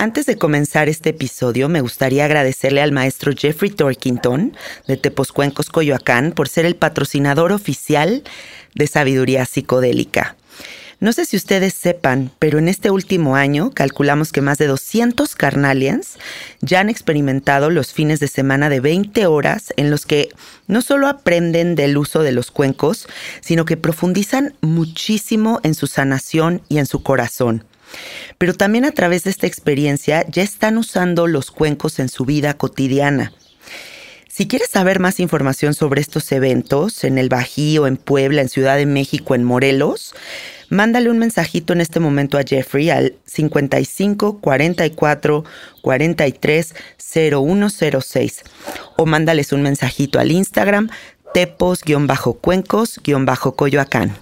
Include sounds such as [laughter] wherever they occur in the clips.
Antes de comenzar este episodio, me gustaría agradecerle al maestro Jeffrey Torkington de Teposcuencos Coyoacán por ser el patrocinador oficial de Sabiduría Psicodélica. No sé si ustedes sepan, pero en este último año calculamos que más de 200 carnalians ya han experimentado los fines de semana de 20 horas en los que no solo aprenden del uso de los cuencos, sino que profundizan muchísimo en su sanación y en su corazón. Pero también a través de esta experiencia ya están usando los cuencos en su vida cotidiana. Si quieres saber más información sobre estos eventos en el Bajío, en Puebla, en Ciudad de México, en Morelos, mándale un mensajito en este momento a Jeffrey al 55 44 43 0106 o mándales un mensajito al Instagram tepos-cuencos-coyoacán.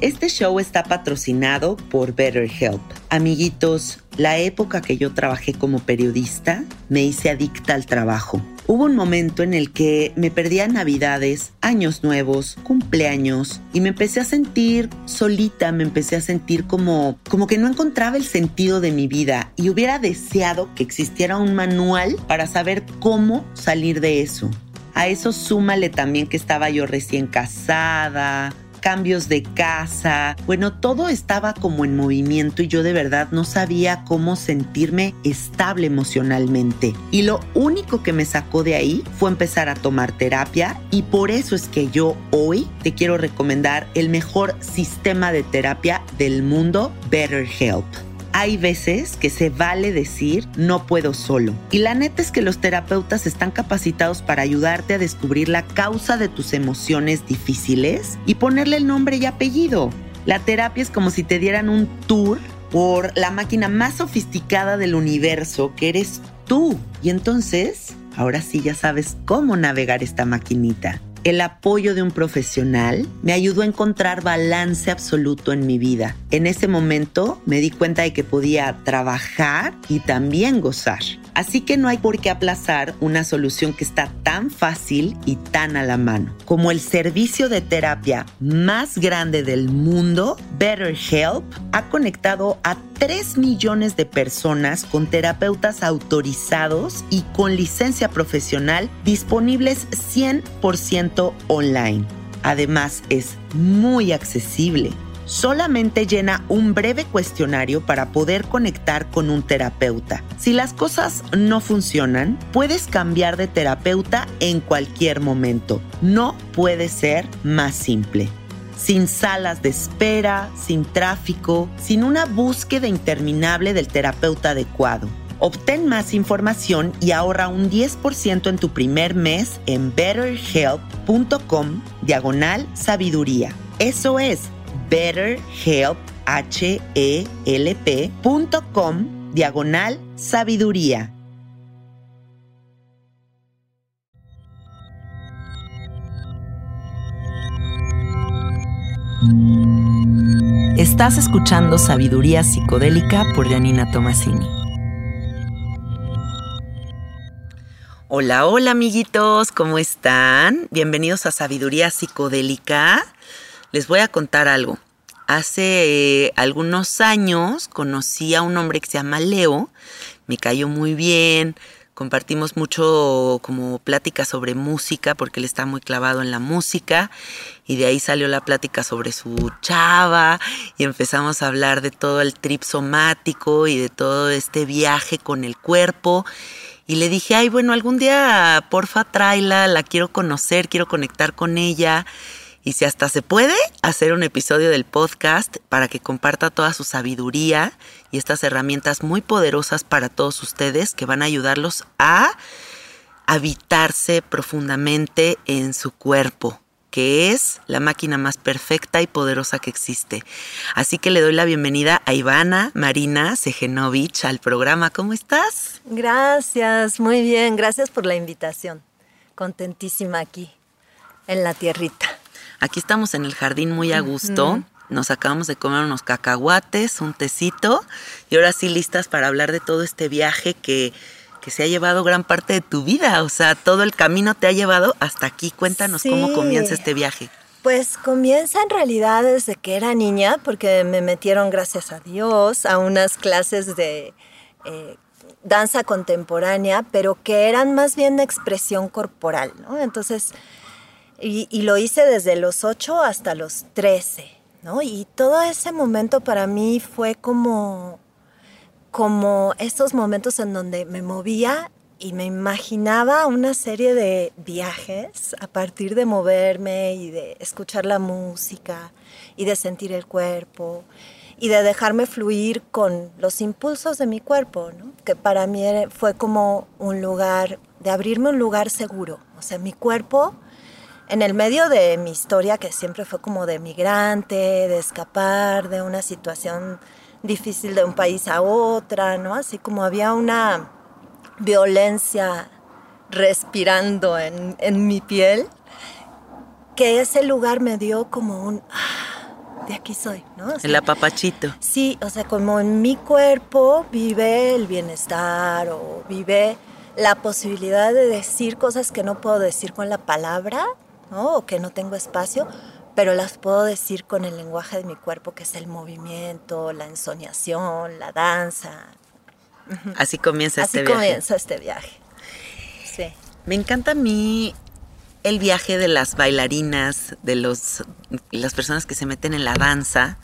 Este show está patrocinado por BetterHelp. Amiguitos, la época que yo trabajé como periodista me hice adicta al trabajo. Hubo un momento en el que me perdía navidades, años nuevos, cumpleaños y me empecé a sentir solita, me empecé a sentir como como que no encontraba el sentido de mi vida y hubiera deseado que existiera un manual para saber cómo salir de eso. A eso súmale también que estaba yo recién casada, cambios de casa. Bueno, todo estaba como en movimiento y yo de verdad no sabía cómo sentirme estable emocionalmente. Y lo único que me sacó de ahí fue empezar a tomar terapia y por eso es que yo hoy te quiero recomendar el mejor sistema de terapia del mundo, BetterHelp hay veces que se vale decir no puedo solo. Y la neta es que los terapeutas están capacitados para ayudarte a descubrir la causa de tus emociones difíciles y ponerle el nombre y apellido. La terapia es como si te dieran un tour por la máquina más sofisticada del universo que eres tú. Y entonces, ahora sí ya sabes cómo navegar esta maquinita el apoyo de un profesional me ayudó a encontrar balance absoluto en mi vida. En ese momento me di cuenta de que podía trabajar y también gozar. Así que no hay por qué aplazar una solución que está tan fácil y tan a la mano. Como el servicio de terapia más grande del mundo, BetterHelp ha conectado a 3 millones de personas con terapeutas autorizados y con licencia profesional disponibles 100% online. Además, es muy accesible solamente llena un breve cuestionario para poder conectar con un terapeuta. Si las cosas no funcionan, puedes cambiar de terapeuta en cualquier momento. No puede ser más simple sin salas de espera, sin tráfico, sin una búsqueda interminable del terapeuta adecuado. Obtén más información y ahorra un 10% en tu primer mes en BetterHelp.com diagonal sabiduría. Eso es betterhelp, H-E-L-P.com diagonal sabiduría. Estás escuchando Sabiduría Psicodélica por Janina Tomasini. Hola, hola amiguitos, ¿cómo están? Bienvenidos a Sabiduría Psicodélica. Les voy a contar algo. Hace eh, algunos años conocí a un hombre que se llama Leo, me cayó muy bien, compartimos mucho como plática sobre música porque él está muy clavado en la música y de ahí salió la plática sobre su chava y empezamos a hablar de todo el trip somático y de todo este viaje con el cuerpo y le dije, ay, bueno, algún día porfa tráela, la quiero conocer, quiero conectar con ella. Y si hasta se puede, hacer un episodio del podcast para que comparta toda su sabiduría y estas herramientas muy poderosas para todos ustedes que van a ayudarlos a habitarse profundamente en su cuerpo que es la máquina más perfecta y poderosa que existe. Así que le doy la bienvenida a Ivana Marina Sejenovich al programa. ¿Cómo estás? Gracias, muy bien. Gracias por la invitación. Contentísima aquí, en la tierrita. Aquí estamos en el jardín muy a gusto. Nos acabamos de comer unos cacahuates, un tecito y ahora sí listas para hablar de todo este viaje que que se ha llevado gran parte de tu vida, o sea, todo el camino te ha llevado hasta aquí. Cuéntanos cómo comienza este viaje. Pues comienza en realidad desde que era niña, porque me metieron, gracias a Dios, a unas clases de eh, danza contemporánea, pero que eran más bien de expresión corporal, ¿no? Entonces, y, lo hice desde los 8 hasta los 13, ¿no? Y todo ese momento para mí fue como como estos momentos en donde me movía y me imaginaba una serie de viajes a partir de moverme y de escuchar la música y de sentir el cuerpo y de dejarme fluir con los impulsos de mi cuerpo, que para mí fue como un lugar, de abrirme un lugar seguro. O sea, mi cuerpo, en el medio de mi historia, que siempre fue como de migrante, de escapar de una situación difícil de un país a otra, ¿no? Así como había una violencia respirando en, mi piel, que ese lugar me dio como un, ah, de aquí soy, ¿no? el apapachito. Sí, o sea, como en mi cuerpo vive el bienestar o vive la posibilidad de decir cosas que no puedo decir con la palabra, ¿no? O que no tengo espacio, pero las puedo decir con el lenguaje de mi cuerpo, que es el movimiento, la ensoñación, la danza. Así comienza este viaje. Así comienza este viaje. Sí. Me encanta a mí el viaje de las bailarinas, de los, las personas que se meten en la danza,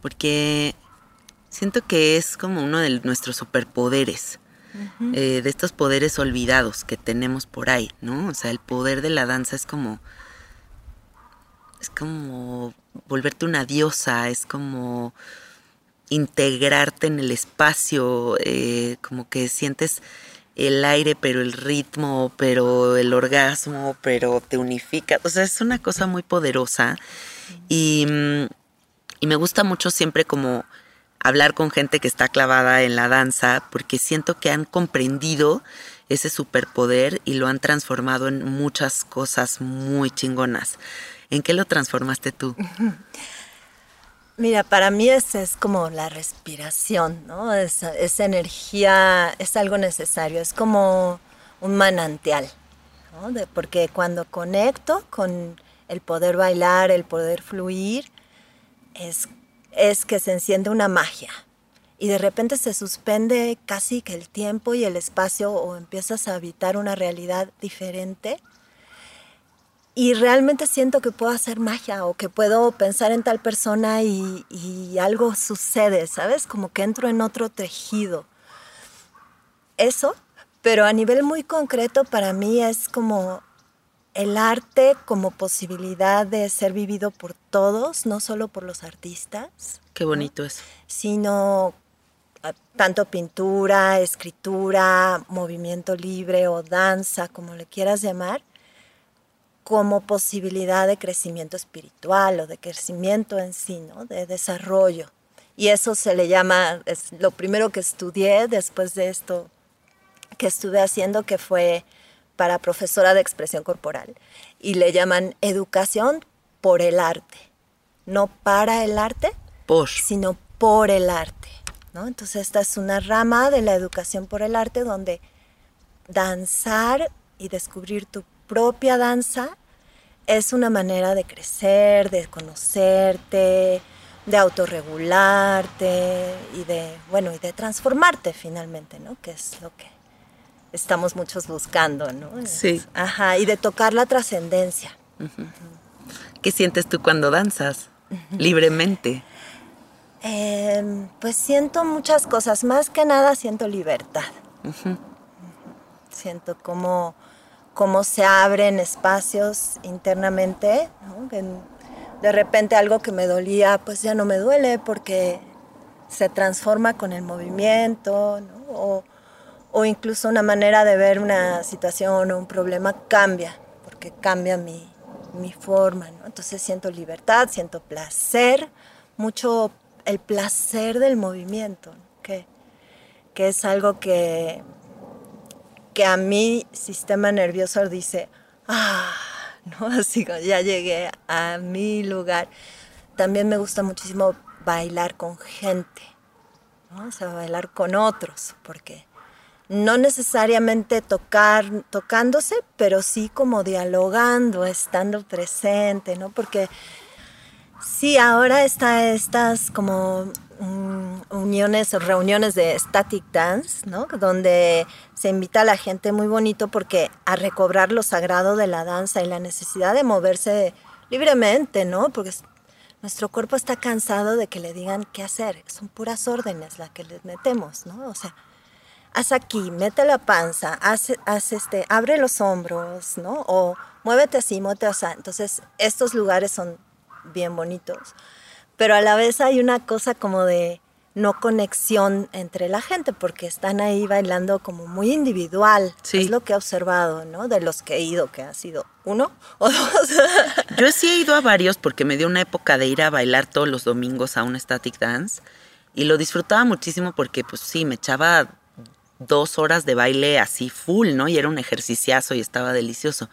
porque siento que es como uno de nuestros superpoderes. Eh, de estos poderes olvidados que tenemos por ahí, ¿no? O sea, el poder de la danza es como es como volverte una diosa, es como integrarte en el espacio, eh, como que sientes el aire, pero el ritmo, pero el orgasmo, pero te unifica. O sea, es una cosa muy poderosa y, y me gusta mucho siempre como hablar con gente que está clavada en la danza, porque siento que han comprendido ese superpoder y lo han transformado en muchas cosas muy chingonas. ¿En qué lo transformaste tú? [laughs] Mira, para mí es, es como la respiración, ¿no? Esa, energía es algo necesario, es como un manantial, ¿no? porque cuando conecto con el poder bailar, el poder fluir, es, es que se enciende una magia. Y de repente se suspende casi que el tiempo y el espacio o empiezas a habitar una realidad diferente y realmente siento que puedo hacer magia o que puedo pensar en tal persona y, algo sucede, ¿sabes? Como que entro en otro tejido. Eso, pero a nivel muy concreto para mí es como el arte como posibilidad de ser vivido por todos, no solo por los artistas. Qué bonito es. Sino ah, tanto pintura, escritura, movimiento libre o danza, como le quieras llamar, como posibilidad de crecimiento espiritual o de crecimiento en sí, ¿no? de desarrollo. Y eso se le llama, es lo primero que estudié después de esto que estuve haciendo, que fue para profesora de expresión corporal. Y le llaman educación por el arte. No para el arte, sino por el arte. ¿no? Entonces esta es una rama de la educación por el arte donde danzar y descubrir tu propia danza es una manera de crecer, de conocerte, de autorregularte y de, bueno, y de transformarte finalmente, ¿no? Que es lo que estamos muchos buscando, ¿no? Sí. ajá, y de tocar la trascendencia. ¿Qué sientes tú cuando danzas libremente? Em, pues siento muchas cosas, más que nada siento libertad. Siento como cómo se abren espacios internamente, de repente algo que me dolía, pues ya no me duele porque se transforma con el movimiento, o, incluso una manera de ver una situación o un problema cambia, porque cambia mi, forma, Entonces siento libertad, siento placer, mucho el placer del movimiento, que, que es algo que que a mi sistema nervioso dice, ah, [laughs] ¿no? Así ya llegué a mi lugar. También me gusta muchísimo bailar con gente, ¿no? O sea, bailar con otros, porque no necesariamente tocar, tocándose, pero sí como dialogando, estando presente, ¿no? Porque sí, ahora está estas como Mm, uniones reuniones de static dance, ¿no? Donde se invita a la gente muy bonito porque a recobrar lo sagrado de la danza y la necesidad de moverse libremente, ¿no? Porque nuestro cuerpo está cansado de que le digan qué hacer, son puras órdenes las que les metemos, ¿no? O sea, haz aquí, mete la panza, haz, haz este, abre los hombros, ¿no? O muévete así, muévete así. Entonces, estos lugares son bien bonitos pero a la vez hay una cosa como de no conexión entre la gente, porque están ahí bailando como muy individual. Es lo que he observado, ¿no? De los que he ido, que ha sido uno o dos. [laughs] Yo sí he ido a varios porque me dio una época de ir a bailar todos los domingos a un static dance y lo disfrutaba muchísimo porque, pues sí, me echaba dos horas de baile así full, ¿no? Y era un ejerciciazo y estaba delicioso.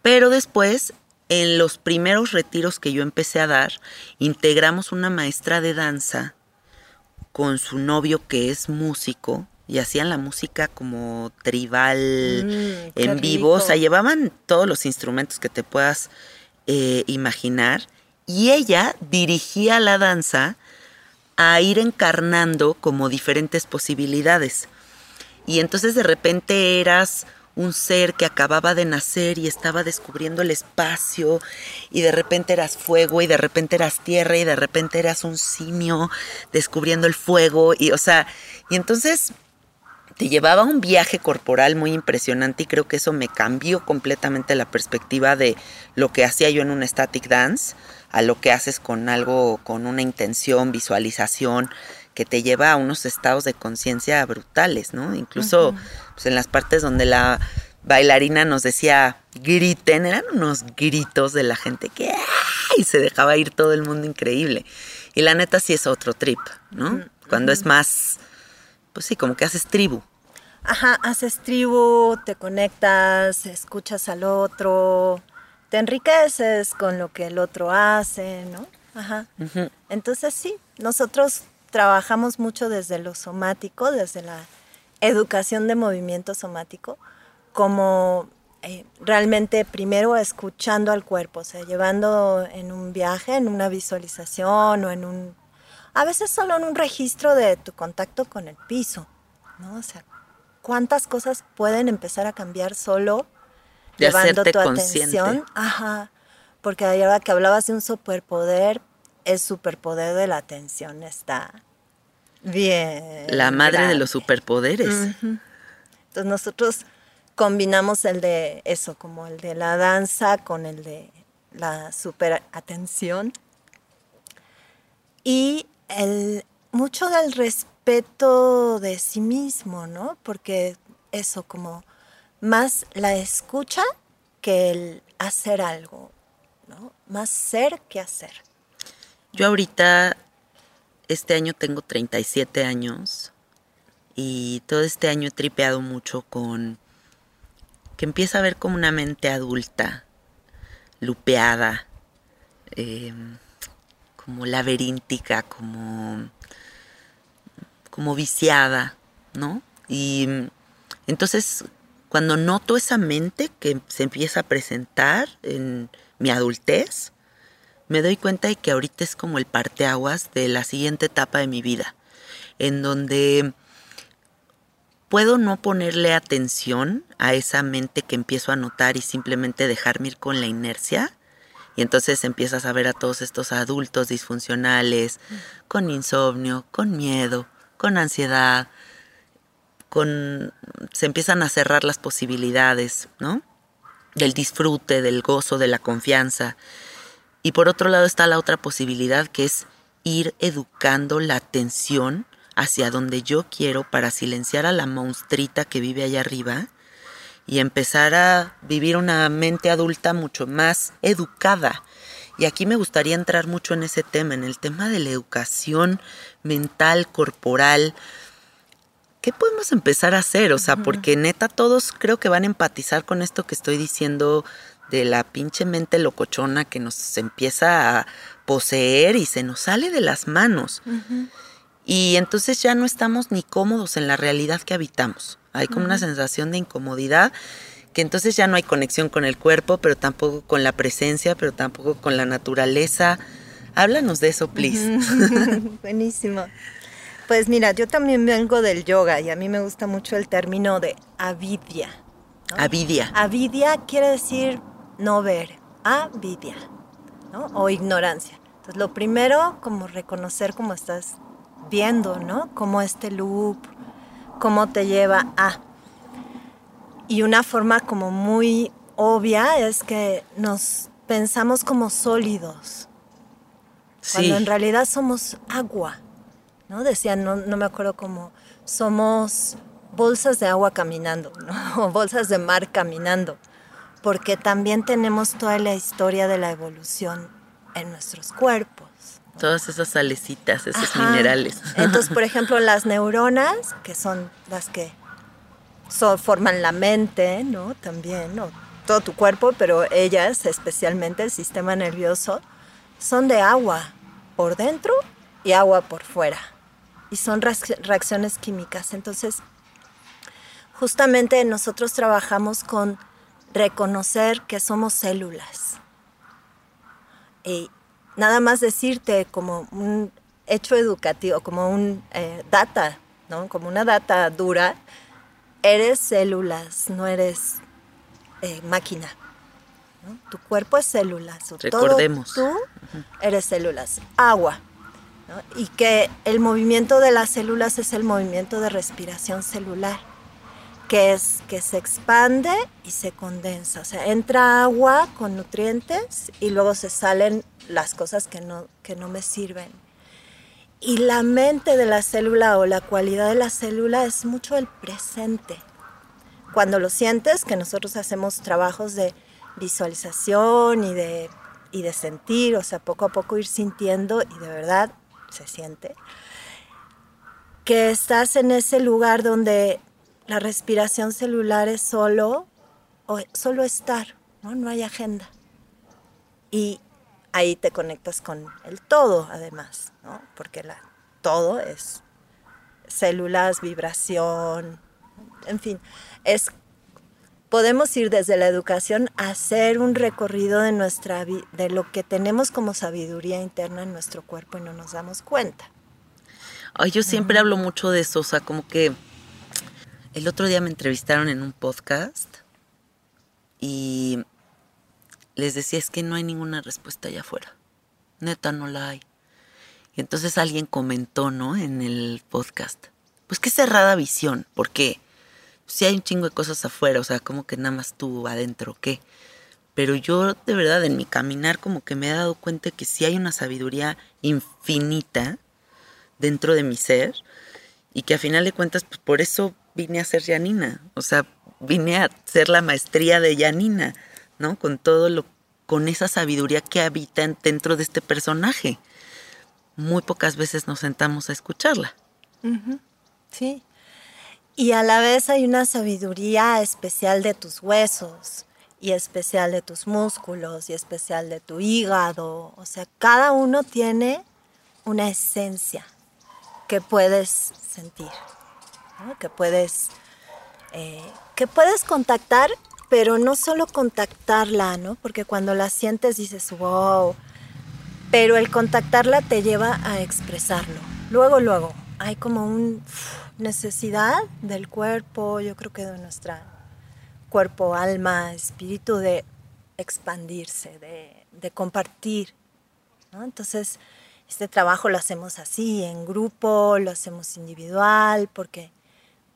Pero después en los primeros retiros que yo empecé a dar, integramos una maestra de danza con su novio que es músico y hacían la música como tribal mm, en vivo, o sea, llevaban todos los instrumentos que te puedas eh, imaginar y ella dirigía la danza a ir encarnando como diferentes posibilidades. Y entonces de repente eras un ser que acababa de nacer y estaba descubriendo el espacio y de repente eras fuego y de repente eras tierra y de repente eras un simio descubriendo el fuego y o sea, y entonces te llevaba un viaje corporal muy impresionante y creo que eso me cambió completamente la perspectiva de lo que hacía yo en un static dance a lo que haces con algo con una intención, visualización que te lleva a unos estados de conciencia brutales, ¿no? Incluso pues, en las partes donde la bailarina nos decía griten, eran unos gritos de la gente que y se dejaba ir todo el mundo increíble. Y la neta sí es otro trip, ¿no? Cuando es más, pues sí, como que haces tribu. Ajá, haces tribu, te conectas, escuchas al otro, te enriqueces con lo que el otro hace, ¿no? Ajá. Entonces sí, nosotros trabajamos mucho desde lo somático, desde la educación de movimiento somático, como eh, realmente primero escuchando al cuerpo, o sea, llevando en un viaje, en una visualización o en un, a veces solo en un registro de tu contacto con el piso, ¿no? O sea, cuántas cosas pueden empezar a cambiar solo llevando tu atención. Ajá. Porque ahora que hablabas de un superpoder, el superpoder de la atención está bien. La madre de los superpoderes. Entonces nosotros combinamos el de eso, como el de la danza con el de la super atención. Y el, mucho del respeto de sí mismo, ¿no? Porque eso, como más la escucha que el hacer algo, ¿no? Más ser que hacer. Yo ahorita, este año tengo 37 años y todo este año he tripeado mucho con que empieza a ver como una mente adulta, lupeada, em, como laberíntica, como, como viciada, ¿no? Y entonces cuando noto esa mente que se empieza a presentar en mi adultez, me doy cuenta de que ahorita es como el parteaguas de la siguiente etapa de mi vida, en donde puedo no ponerle atención a esa mente que empiezo a notar y simplemente dejarme ir con la inercia. Y entonces empiezas a ver a todos estos adultos disfuncionales, con insomnio, con miedo, con ansiedad, con se empiezan a cerrar las posibilidades, ¿no? Del disfrute, del gozo, de la confianza. Y por otro lado está la otra posibilidad que es ir educando la atención hacia donde yo quiero para silenciar a la monstrita que vive allá arriba y empezar a vivir una mente adulta mucho más educada. Y aquí me gustaría entrar mucho en ese tema, en el tema de la educación mental, corporal, ¿qué podemos empezar a hacer? O sea, porque neta todos creo que van a empatizar con esto que estoy diciendo de la pinche mente locochona que nos empieza a poseer y se nos sale de las manos. Y entonces ya no estamos ni cómodos en la realidad que habitamos. Hay como una sensación de incomodidad que entonces ya no hay conexión con el cuerpo, pero tampoco con la presencia, pero tampoco con la naturaleza. Háblanos de eso, please. [laughs] Buenísimo. Pues mira, yo también vengo del yoga y a mí me gusta mucho el término de avidya. Avidya. Avidya quiere decir no ver, avidya, ¿no? O ignorancia. Entonces, lo primero, como reconocer cómo estás viendo, ¿no? Cómo este loop, cómo te lleva a. Y una forma como muy obvia es que nos pensamos como sólidos, cuando en realidad somos agua. ¿no? Decían, no, me acuerdo cómo, somos bolsas de agua caminando, ¿no? [laughs] o bolsas de mar caminando, porque también tenemos toda la historia de la evolución en nuestros cuerpos. Todas esas salecitas, esos minerales. Entonces, por [laughs] ejemplo, las neuronas, que son las que forman la mente, ¿no? También, ¿no? Todo tu cuerpo, pero ellas, especialmente el sistema nervioso, son de agua por dentro y agua por fuera y son reacciones químicas. Entonces, justamente nosotros trabajamos con reconocer que somos células. Y nada más decirte como un hecho educativo, como un eh, data, ¿no? como una data dura, eres células, no eres eh, máquina. Tu cuerpo es células. Recordemos. tú eres células. Agua y que el movimiento de las células es el movimiento de respiración celular, que es que se expande y se condensa, o sea, entra agua con nutrientes y luego se salen las cosas que no, que no me sirven. Y la mente de la célula o la cualidad de la célula es mucho el presente. Cuando lo sientes, que nosotros hacemos trabajos de visualización y de, y de sentir, o sea, poco a poco ir sintiendo y de verdad se siente, que estás en ese lugar donde la respiración celular es solo, o solo estar, ¿no? no hay agenda. Y ahí te conectas con el todo, además, ¿no? porque la, todo es células, vibración, en fin, es podemos ir desde la educación a hacer un recorrido de nuestra de lo que tenemos como sabiduría interna en nuestro cuerpo y no nos damos cuenta. Ay, yo siempre hablo mucho de eso, o sea, como que el otro día me entrevistaron en un podcast y les decía es que no hay ninguna respuesta allá afuera. Neta, no la hay. Y entonces alguien comentó, ¿no? En el podcast. Pues qué cerrada visión, porque sí hay un chingo de cosas afuera, o sea, como que nada más tú adentro, ¿qué? Pero yo de verdad en mi caminar como que me he dado cuenta que sí hay una sabiduría infinita dentro de mi ser y que a final de cuentas pues por eso vine a ser Janina, o sea, vine a ser la maestría de Janina, ¿no? Con todo lo, con esa sabiduría que habita dentro de este personaje. Muy pocas veces nos sentamos a escucharla. Sí. Y a la vez hay una sabiduría especial de tus huesos y especial de tus músculos y especial de tu hígado. O sea, cada uno tiene una esencia que puedes sentir, que, puedes, eh, que puedes contactar, pero no solo contactarla, ¿no? Porque cuando la sientes dices, wow, pero el contactarla te lleva a expresarlo. Luego, luego, hay como una necesidad del cuerpo, yo creo que de nuestra cuerpo, alma, espíritu, de expandirse, de, compartir. Entonces, este trabajo lo hacemos así, en grupo, lo hacemos individual, porque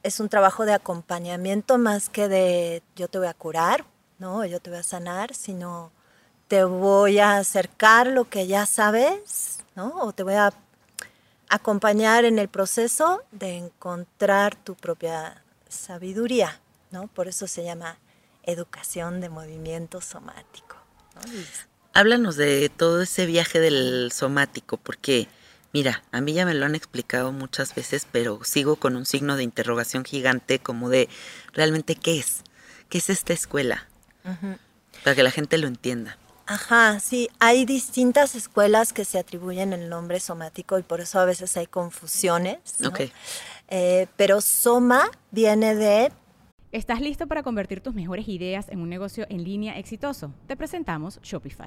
es un trabajo de acompañamiento más que de yo te voy a curar, ¿no? Yo te voy a sanar, sino te voy a acercar lo que ya sabes, ¿no? O te voy a acompañar en el proceso de encontrar tu propia sabiduría, ¿no? Por eso se llama educación de movimiento somático. Háblanos de todo ese viaje del somático, porque mira, a mí ya me lo han explicado muchas veces, pero sigo con un signo de interrogación gigante como de realmente qué es, qué es esta escuela, para que la gente lo entienda. Ajá, sí, hay distintas escuelas que se atribuyen el nombre somático y por eso a veces hay confusiones. Ok. Eh, pero soma viene de... ¿Estás listo para convertir tus mejores ideas en un negocio en línea exitoso? Te presentamos Shopify.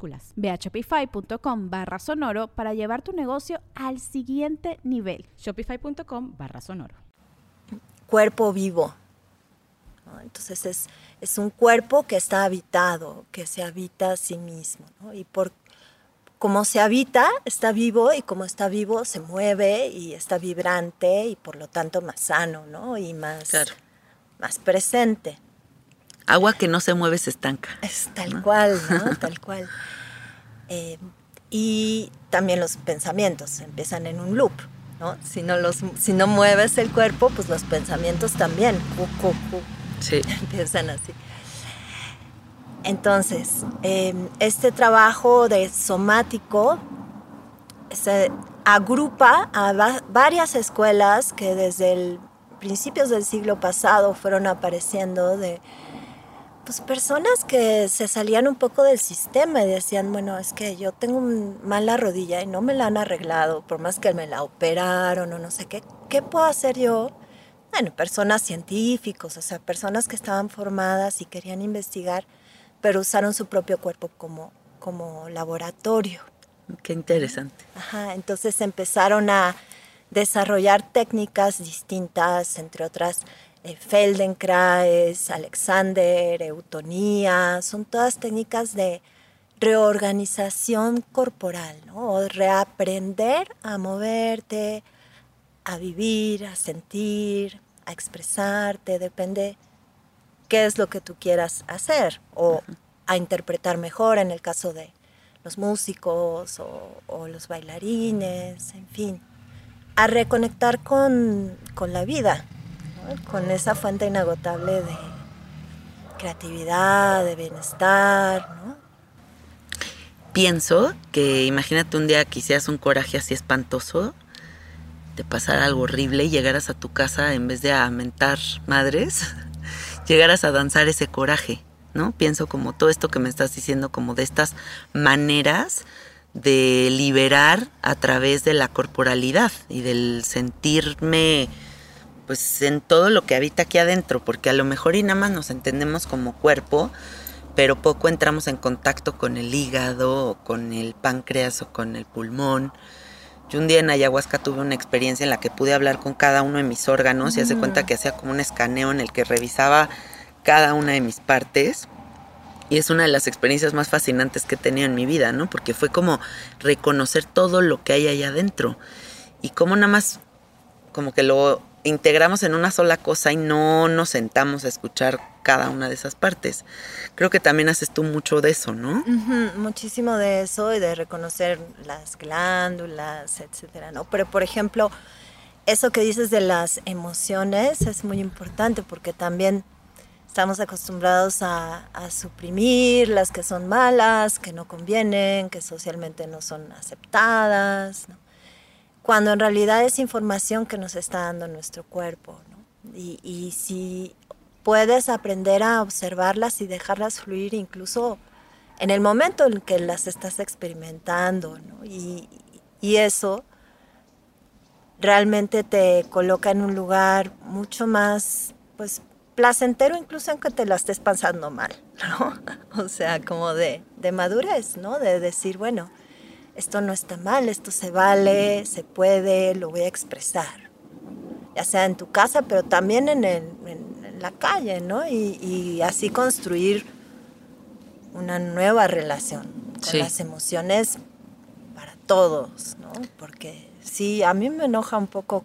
Ve a shopify.com barra sonoro para llevar tu negocio al siguiente nivel. Shopify.com barra sonoro. Cuerpo vivo. Entonces es, es, un cuerpo que está habitado, que se habita a sí mismo. Y por como se habita, está vivo y como está vivo, se mueve y está vibrante y por lo tanto más sano ¿no? y más, más presente. Agua que no se mueve se estanca. Es tal cual, ¿no? [laughs] tal cual. Eh, y también los pensamientos empiezan en un loop, ¿no? Si no, los, si no mueves el cuerpo, pues los pensamientos también sí. [laughs] empiezan así. Entonces, em, este trabajo de somático se agrupa a varias escuelas que desde el principios del siglo pasado fueron apareciendo de pues personas que se salían un poco del sistema y decían, bueno, es que yo tengo mala rodilla y no me la han arreglado, por más que me la operaron o no sé qué, ¿qué puedo hacer yo? Bueno, personas científicos, o sea, personas que estaban formadas y querían investigar, pero usaron su propio cuerpo como, como laboratorio. Qué interesante. Ajá, entonces empezaron a desarrollar técnicas distintas, entre otras eh, Feldenkrais, Alexander, Eutonía, son todas técnicas de reorganización corporal, ¿no? o reaprender a moverte, a vivir, a sentir, a expresarte, depende qué es lo que tú quieras hacer o a interpretar mejor en el caso de los músicos o, o los bailarines, en fin, a reconectar con, con la vida, con esa fuente inagotable de creatividad, de bienestar, ¿no? Pienso que imagínate un día que hicieras un coraje así espantoso, te pasara algo horrible y llegaras a tu casa en vez de a mentar madres, [laughs] llegaras a danzar ese coraje, ¿no? Pienso como todo esto que me estás diciendo, como de estas maneras de liberar a través de la corporalidad y del sentirme pues en todo lo que habita aquí adentro, porque a lo mejor y nada más nos entendemos como cuerpo, pero poco entramos en contacto con el hígado o con el páncreas o con el pulmón. Yo un día en ayahuasca tuve una experiencia en la que pude hablar con cada uno de mis órganos y hace cuenta que hacía como un escaneo en el que revisaba cada una de mis partes. Y es una de las experiencias más fascinantes que he tenido en mi vida, ¿no? Porque fue como reconocer todo lo que hay allá adentro. Y como nada más, como que lo integramos en una sola cosa y no nos sentamos a escuchar cada una de esas partes. Creo que también haces tú mucho de eso, ¿no? muchísimo de eso y de reconocer las glándulas, etcétera, ¿no? Pero por ejemplo, eso que dices de las emociones es muy importante porque también estamos acostumbrados a, a, suprimir las que son malas, que no convienen, que socialmente no son aceptadas, ¿no? Cuando en realidad es información que nos está dando nuestro cuerpo. ¿no? Y, y, si puedes aprender a observarlas y dejarlas fluir incluso en el momento en que las estás experimentando, ¿no? y, eso realmente te coloca en un lugar mucho más, pues, placentero incluso aunque te la estés pasando mal, [laughs] ¿no? O sea, como de, de madurez, ¿no? De decir, bueno, esto no está mal, esto se vale, se puede, lo voy a expresar. Ya sea en tu casa, pero también en, la calle, ¿no? Y, así construir una nueva relación con las emociones para todos, ¿no? Porque sí, a mí me enoja un poco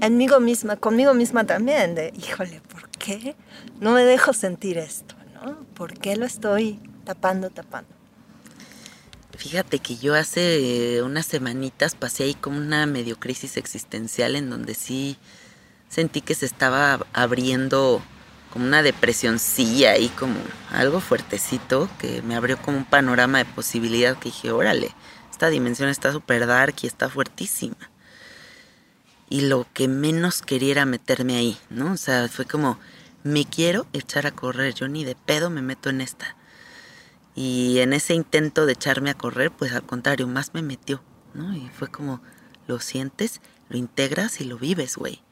conmigo misma, conmigo misma también, de, híjole, ¿por qué no me dejo sentir esto, ¿no? ¿Por qué lo estoy tapando, tapando? Fíjate que yo hace unas semanitas pasé ahí como una medio crisis existencial en donde sí sentí que se estaba abriendo como una depresión sí ahí como algo fuertecito que me abrió como un panorama de posibilidad que dije, órale, esta dimensión está súper dark y está fuertísima. Y lo que menos quería era meterme ahí, ¿no? O sea, fue como, me quiero echar a correr, yo ni de pedo me meto en esta. Y en ese intento de echarme a correr, pues al contrario, más me metió, ¿no? Y fue como, lo sientes, lo integras y lo vives, güey.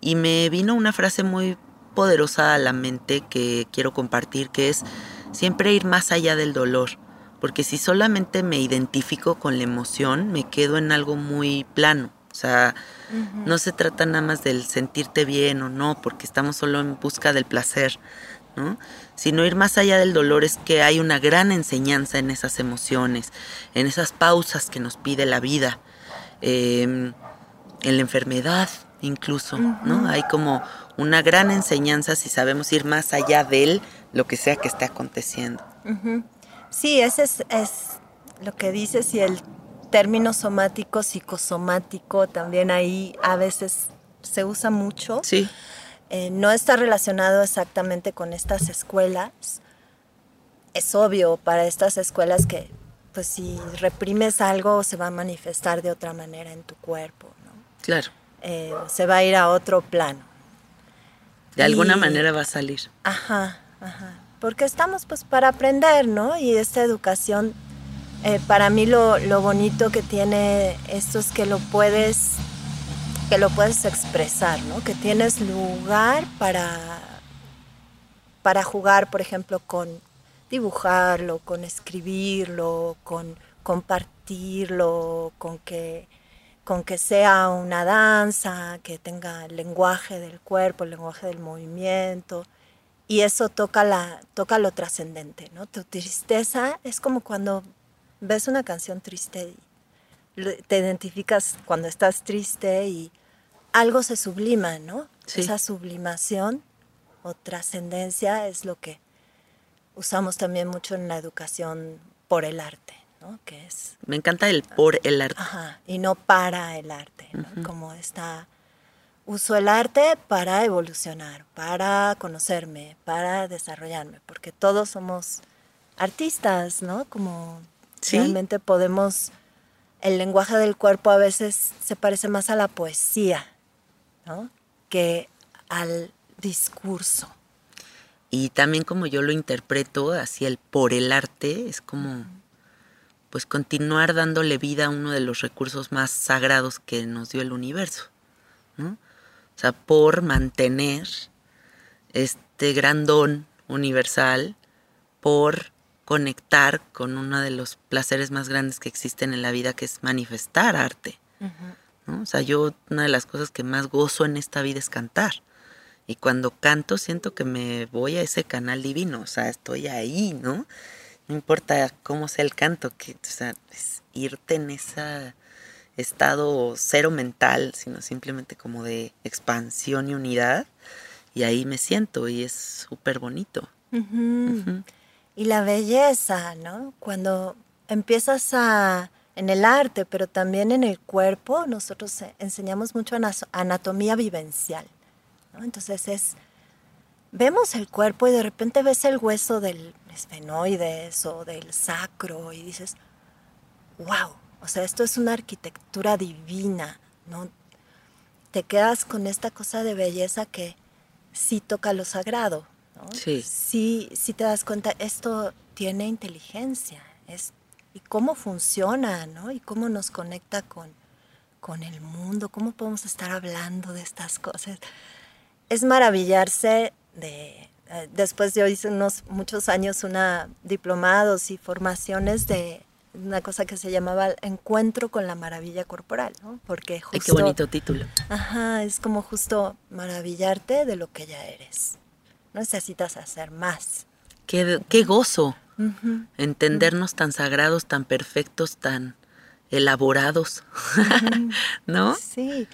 Y me vino una frase muy poderosa a la mente que quiero compartir, que es siempre ir más allá del dolor. Porque si solamente me identifico con la emoción, me quedo en algo muy plano. O sea, no se trata nada más del sentirte bien o no, porque estamos solo en busca del placer, ¿no? Sino ir más allá del dolor es que hay una gran enseñanza en esas emociones, en esas pausas que nos pide la vida, em, en la enfermedad incluso, ¿no? Hay como una gran enseñanza si sabemos ir más allá de él, lo que sea que esté aconteciendo. Sí, ese es, es lo que dices y el término somático, psicosomático, también ahí a veces se usa mucho. Sí. Eh, no está relacionado exactamente con estas escuelas. Es obvio para estas escuelas que pues si reprimes algo se va a manifestar de otra manera en tu cuerpo, ¿no? Claro. Eh, se va a ir a otro plano. De alguna manera va a salir. Ajá, ajá. Porque estamos pues para aprender, ¿no? Y esta educación, eh, para mí lo, lo bonito que tiene esto es que lo puedes que lo puedes expresar, ¿no? Que tienes lugar para, para jugar, por ejemplo, con dibujarlo, con escribirlo, con compartirlo, con que, con que sea una danza, que tenga el lenguaje del cuerpo, el lenguaje del movimiento. Y eso toca, la, toca lo trascendente, ¿no? Tu tristeza es como cuando ves una canción triste y te identificas cuando estás triste y algo se sublima, ¿no? Esa sublimación o trascendencia es lo que usamos también mucho en la educación por el arte, ¿no? Que es... Me encanta el por el arte. Ajá, y no para el arte, ¿no? Como está... Uso el arte para evolucionar, para conocerme, para desarrollarme, porque todos somos artistas, ¿no? Como realmente podemos... El lenguaje del cuerpo a veces se parece más a la poesía, que al discurso. Y también como yo lo interpreto, así el por el arte, es como pues continuar dándole vida a uno de los recursos más sagrados que nos dio el universo. O sea, por mantener este gran don universal, por conectar con uno de los placeres más grandes que existen en la vida, que es manifestar arte. ¿No? O sea, yo una de las cosas que más gozo en esta vida es cantar. Y cuando canto siento que me voy a ese canal divino, o sea, estoy ahí, ¿no? No importa cómo sea el canto, que, o sea, es irte en ese estado cero mental, sino simplemente como de expansión y unidad. Y ahí me siento y es súper bonito. Y la belleza, ¿no? Cuando empiezas a, en el arte, pero también en el cuerpo, nosotros enseñamos mucho anatomía vivencial. Entonces es, vemos el cuerpo y de repente ves el hueso del esfenoides o del sacro y dices, wow, o sea, esto es una arquitectura divina, ¿no? Te quedas con esta cosa de belleza que sí toca lo sagrado, ¿no? Sí. Sí, sí te das cuenta, esto tiene inteligencia, es, y cómo funciona, ¿no? Y cómo nos conecta con, con el mundo, cómo podemos estar hablando de estas cosas es maravillarse de... Eh, después yo hice unos muchos años una diplomados y formaciones de una cosa que se llamaba Encuentro con la Maravilla Corporal, ¿no? Porque justo... Ay, qué bonito título. Ajá, es como justo maravillarte de lo que ya eres. No necesitas hacer más. Qué, qué gozo entendernos tan sagrados, tan perfectos, tan elaborados, [laughs] ¿no? Sí.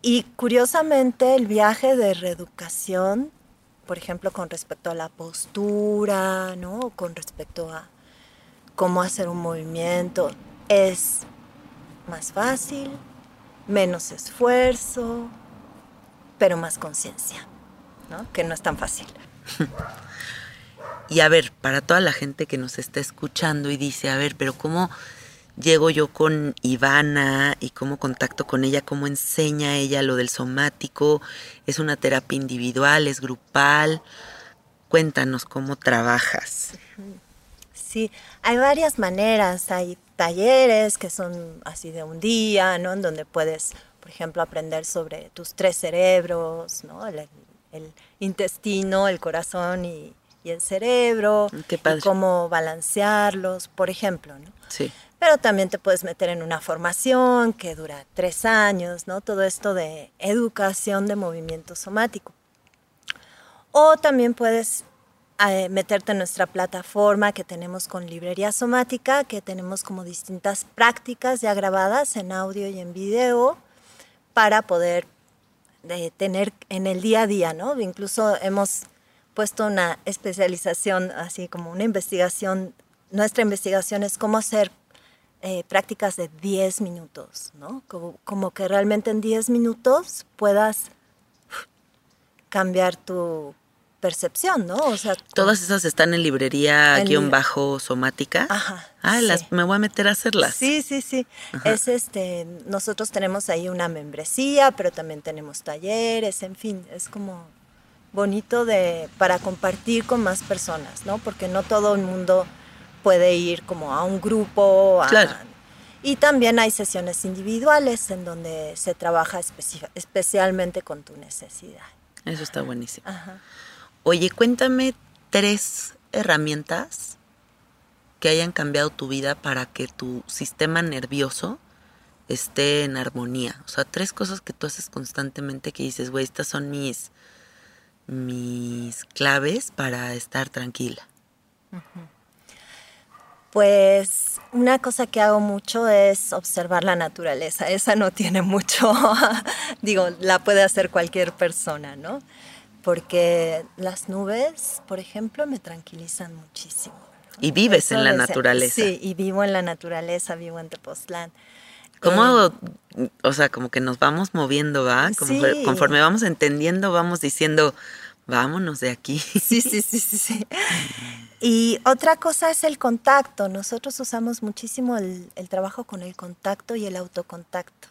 Y curiosamente el viaje de reeducación, por ejemplo, con respecto a la postura, ¿no? con respecto a cómo hacer un movimiento, es más fácil, menos esfuerzo, pero más conciencia, ¿no? que no es tan fácil. [laughs] Y a ver, para toda la gente que nos está escuchando y dice, a ver, pero ¿cómo llego yo con Ivana y cómo contacto con ella, cómo enseña ella lo del somático, es una terapia individual, es grupal. Cuéntanos cómo trabajas. Sí, hay varias maneras, hay talleres que son así de un día, ¿no? En donde puedes, por ejemplo, aprender sobre tus tres cerebros, ¿no? El, intestino, el corazón y, el cerebro, Qué y cómo balancearlos, por ejemplo, ¿no? Sí pero también te puedes meter en una formación que dura tres años, ¿no? Todo esto de educación de movimiento somático. O también puedes eh, meterte en nuestra plataforma que tenemos con Librería Somática, que tenemos como distintas prácticas ya grabadas en audio y en video para poder eh, tener en el día a día, ¿no? Incluso hemos puesto una especialización, así como una investigación, nuestra investigación es cómo hacer eh, prácticas de 10 minutos, ¿no? Como, que realmente en 10 minutos puedas cambiar tu percepción, ¿no? O sea, todas esas están en librería guion bajo somática. Ajá. Ah, las me voy a meter a hacerlas. Sí, sí, sí. Es este, nosotros tenemos ahí una membresía, pero también tenemos talleres, en fin, es como bonito de para compartir con más personas, ¿no? Porque no todo el mundo puede ir como a un grupo. claro. Y también hay sesiones individuales en donde se trabaja especialmente con tu necesidad. Eso está buenísimo. Oye, cuéntame tres herramientas que hayan cambiado tu vida para que tu sistema nervioso esté en armonía. O sea, tres cosas que tú haces constantemente que dices, güey, estas son mis, mis claves para estar tranquila. Pues una cosa que hago mucho es observar la naturaleza. Esa no tiene mucho, [laughs] digo, la puede hacer cualquier persona, ¿no? Porque las nubes, por ejemplo, me tranquilizan muchísimo. Y vives en la naturaleza. Sí, y vivo en la naturaleza, vivo en Tepoztlán. ¿Cómo, o sea, como que nos vamos moviendo, va? Como Conforme vamos entendiendo, vamos diciendo, vámonos de aquí. Sí, sí, sí, sí, sí. Y otra cosa es el contacto. Nosotros usamos muchísimo el, trabajo con el contacto y el autocontacto.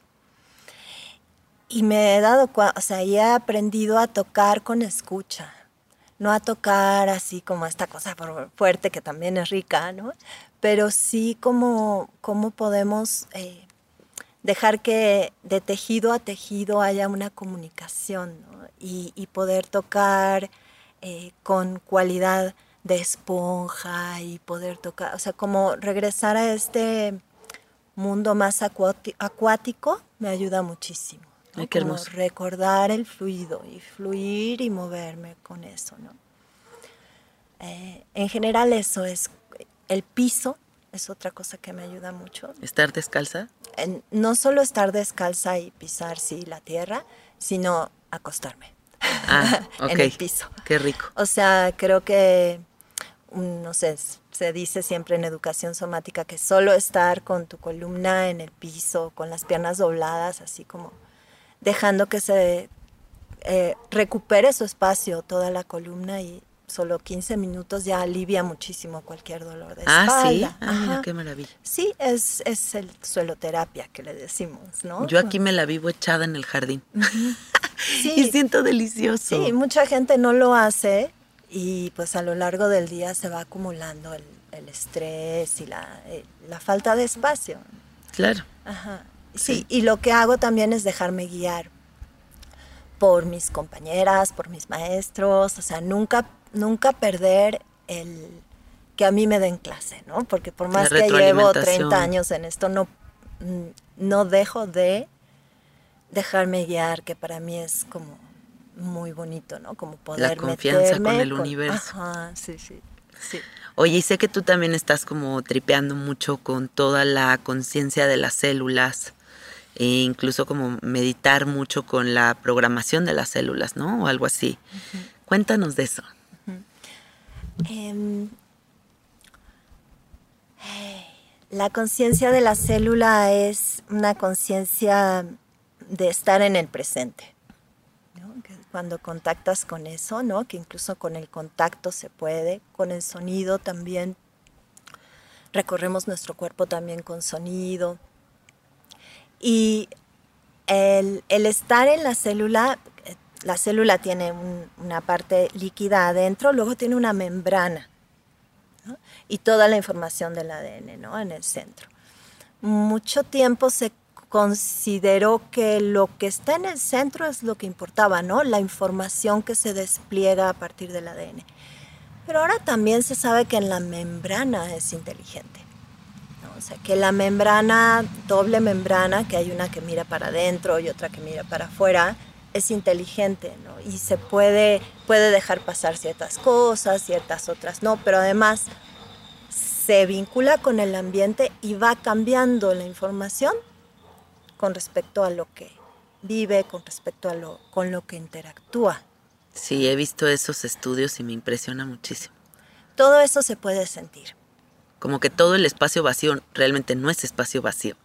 Y me he dado, o sea, y he aprendido a tocar con escucha, no a tocar así como esta cosa fuerte que también es rica, ¿no? Pero sí como, como podemos eh, dejar que de tejido a tejido haya una comunicación ¿no? y, y, poder tocar eh, con cualidad de esponja y poder tocar, o sea, como regresar a este mundo más acuático me ayuda muchísimo. ¿no? Ay, qué como hermoso. recordar el fluido y fluir y moverme con eso, ¿no? Eh, en general eso es el piso es otra cosa que me ayuda mucho. ¿Estar descalza? En- no solo estar descalza y pisar sí la tierra, sino acostarme Ah, [laughs] en el piso. Qué rico. O sea, creo que, mm, no sé, se dice siempre en educación somática que solo estar con tu columna en el piso, con las piernas dobladas, así como dejando que se eh, recupere su espacio toda la columna y solo 15 minutos ya alivia muchísimo cualquier dolor de Ah, sí. espalda. Ah, mira Ajá. qué maravilla. Sí, es, es el sueloterapia que le decimos, ¿no? Yo aquí me la vivo echada en el jardín. [laughs] Sí. Y siento delicioso. Sí, mucha gente no lo hace y pues a lo largo del día se va acumulando el, el estrés y la, eh, la falta de espacio. Claro. Ajá. Sí, Sí. y lo que hago también es dejarme guiar por mis compañeras, por mis maestros, o sea, nunca, nunca perder el que a mí me den clase, ¿no? Porque por más La que llevo retroalimentación. 30 años en esto, no, mm, no dejo de dejarme guiar, que para mí es como muy bonito, ¿no? Como poder confianza con el universo. Ajá, sí, sí, sí. Oye, y sé que tú también estás como tripeando mucho con toda la conciencia de las células, e incluso como meditar mucho con la programación de las células, ¿no? O algo así. Cuéntanos de eso. Em, la conciencia de la célula es una conciencia de estar en el presente. Cuando contactas con eso, ¿no? que incluso con el contacto se puede, con el sonido también. Recorremos nuestro cuerpo también con sonido. Y el, estar en la célula, la célula tiene un- una parte líquida adentro, luego tiene una membrana y toda la información del ADN en el centro. Mucho tiempo se consideró que lo que está en el centro es lo que importaba, ¿no? La información que se despliega a partir del ADN. Pero ahora también se sabe que en la membrana es inteligente. O sea, que la membrana, doble membrana, que hay una que mira para adentro y otra que mira para afuera, es inteligente, ¿no? Y se puede, puede dejar pasar ciertas cosas, ciertas otras no, pero además se vincula con el ambiente y va cambiando la información con respecto a lo que vive, con respecto a lo, con lo que interactúa. Sí, he visto esos estudios y me impresiona muchísimo. Todo eso se puede sentir. Como que todo el espacio vacío realmente no es espacio vacío,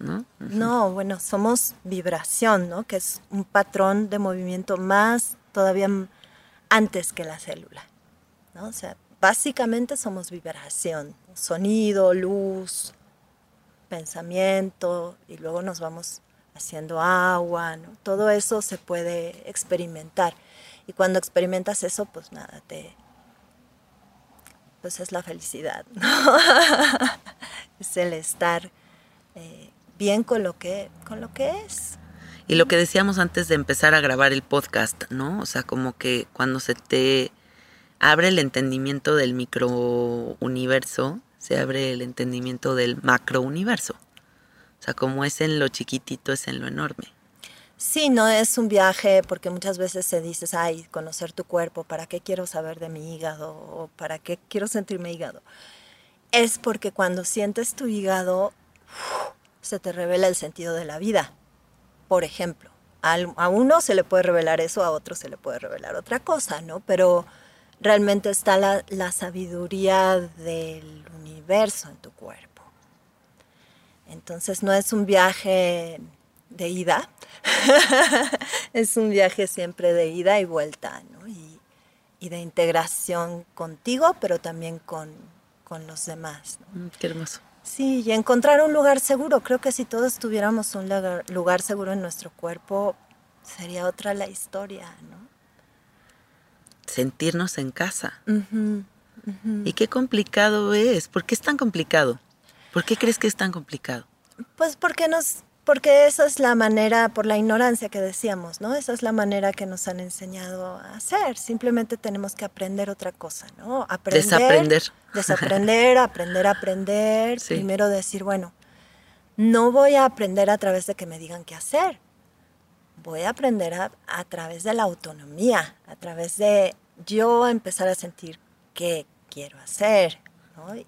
¿no? No, bueno, somos vibración, ¿no? Que es un patrón de movimiento más todavía antes que la célula, ¿no? O sea, básicamente somos vibración, sonido, luz, pensamiento, y luego nos vamos haciendo agua, ¿no? Todo eso se puede experimentar. Y cuando experimentas eso, pues nada, te... Pues es la felicidad, ¿no? [laughs] es el estar eh, bien con lo que con lo que es. Y lo que decíamos antes de empezar a grabar el podcast, ¿no? O sea, como que cuando se te abre el entendimiento del microuniverso, se abre el entendimiento del macrouniverso. O sea, como es en lo chiquitito, es en lo enorme. Sí, no es un viaje porque muchas veces se dice, ay, conocer tu cuerpo, ¿para qué quiero saber de mi hígado? ¿O para qué quiero sentirme hígado? Es porque cuando sientes tu hígado, se te revela el sentido de la vida. Por ejemplo, a uno se le puede revelar eso, a otro se le puede revelar otra cosa, ¿no? Pero realmente está la, la sabiduría del universo en tu cuerpo. Entonces no es un viaje de ida, [laughs] es un viaje siempre de ida y vuelta, ¿no? Y, y de integración contigo, pero también con, con los demás. Mm, Qué hermoso. Sí, y encontrar un lugar seguro. Creo que si todos tuviéramos un lugar, lugar seguro en nuestro cuerpo, sería otra la historia, ¿no? Sentirnos en casa. Y qué complicado es. ¿Por qué es tan complicado? ¿Por qué crees que es tan complicado? Pues porque nos, porque esa es la manera, por la ignorancia que decíamos, ¿no? Esa es la manera que nos han enseñado a hacer. Simplemente tenemos que aprender otra cosa, ¿no? Aprender. Desaprender. Desaprender, aprender, aprender. Primero decir, bueno, no voy a aprender a través de que me digan qué hacer. Voy a aprender a, a través de la autonomía, a través de yo empezar a sentir qué quiero hacer,